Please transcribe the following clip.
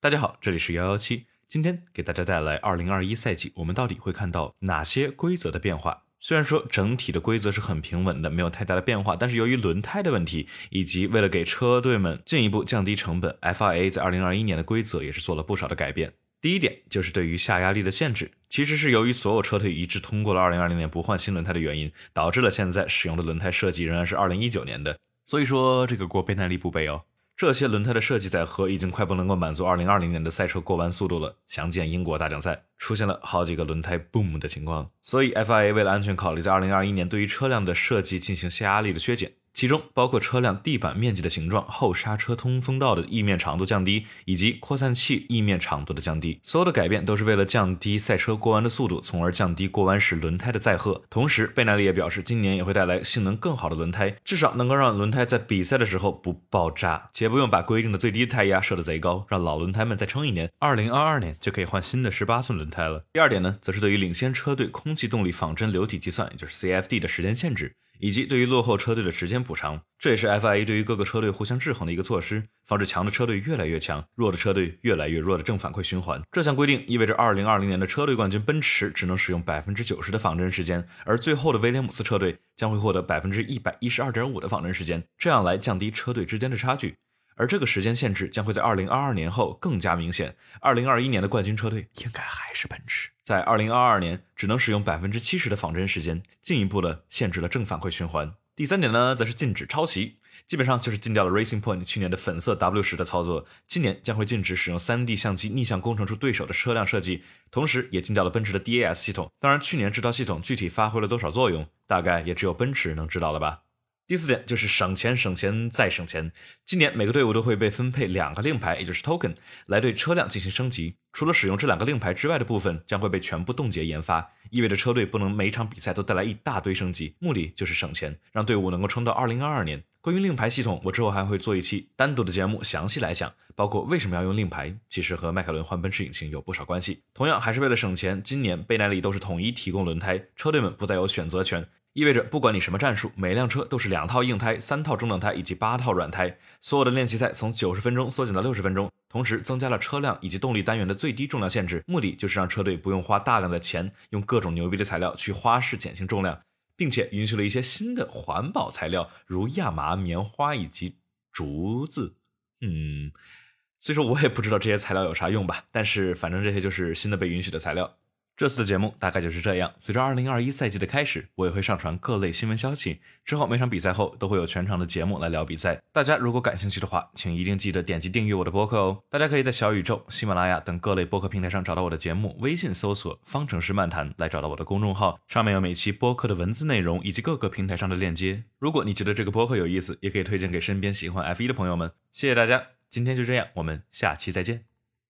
大家好，这里是幺幺七，今天给大家带来二零二一赛季，我们到底会看到哪些规则的变化？虽然说整体的规则是很平稳的，没有太大的变化，但是由于轮胎的问题，以及为了给车队们进一步降低成本，FIA 在二零二一年的规则也是做了不少的改变。第一点就是对于下压力的限制，其实是由于所有车队一致通过了二零二零年不换新轮胎的原因，导致了现在使用的轮胎设计仍然是二零一九年的。所以说这个锅贝耐力不背哦。这些轮胎的设计载荷已经快不能够满足2020年的赛车过弯速度了。详见英国大奖赛出现了好几个轮胎 boom 的情况，所以 FIA 为了安全考虑，在2021年对于车辆的设计进行下压力的削减。其中包括车辆地板面积的形状、后刹车通风道的翼面长度降低，以及扩散器翼面长度的降低。所有的改变都是为了降低赛车过弯的速度，从而降低过弯时轮胎的载荷。同时，贝耐利也表示，今年也会带来性能更好的轮胎，至少能够让轮胎在比赛的时候不爆炸，且不用把规定的最低胎压设得贼高，让老轮胎们再撑一年，二零二二年就可以换新的十八寸轮胎了。第二点呢，则是对于领先车队空气动力仿真流体计算，也就是 CFD 的时间限制。以及对于落后车队的时间补偿，这也是 FIA 对于各个车队互相制衡的一个措施，防止强的车队越来越强，弱的车队越来越弱的正反馈循环。这项规定意味着2020年的车队冠军奔驰只能使用百分之九十的仿真时间，而最后的威廉姆斯车队将会获得百分之一百一十二点五的仿真时间，这样来降低车队之间的差距。而这个时间限制将会在二零二二年后更加明显。二零二一年的冠军车队应该还是奔驰，在二零二二年只能使用百分之七十的仿真时间，进一步的限制了正反馈循环。第三点呢，则是禁止抄袭，基本上就是禁掉了 Racing Point 去年的粉色 W 十的操作，今年将会禁止使用三 D 相机逆向工程出对手的车辆设计，同时也禁掉了奔驰的 DAS 系统。当然，去年这套系统具体发挥了多少作用，大概也只有奔驰能知道了吧。第四点就是省钱、省钱再省钱。今年每个队伍都会被分配两个令牌，也就是 token，来对车辆进行升级。除了使用这两个令牌之外的部分，将会被全部冻结研发，意味着车队不能每场比赛都带来一大堆升级。目的就是省钱，让队伍能够撑到2022年。关于令牌系统，我之后还会做一期单独的节目，详细来讲，包括为什么要用令牌，其实和迈凯伦换奔驰引擎有不少关系。同样还是为了省钱，今年贝耐力都是统一提供轮胎，车队们不再有选择权。意味着，不管你什么战术，每辆车都是两套硬胎、三套中等胎以及八套软胎。所有的练习赛从九十分钟缩减到六十分钟，同时增加了车辆以及动力单元的最低重量限制，目的就是让车队不用花大量的钱，用各种牛逼的材料去花式减轻重量，并且允许了一些新的环保材料，如亚麻、棉花以及竹子。嗯，虽说我也不知道这些材料有啥用吧，但是反正这些就是新的被允许的材料。这次的节目大概就是这样。随着二零二一赛季的开始，我也会上传各类新闻消息。之后每场比赛后都会有全场的节目来聊比赛。大家如果感兴趣的话，请一定记得点击订阅我的播客哦。大家可以在小宇宙、喜马拉雅等各类播客平台上找到我的节目，微信搜索“方程式漫谈”来找到我的公众号，上面有每期播客的文字内容以及各个平台上的链接。如果你觉得这个播客有意思，也可以推荐给身边喜欢 F 一的朋友们。谢谢大家，今天就这样，我们下期再见。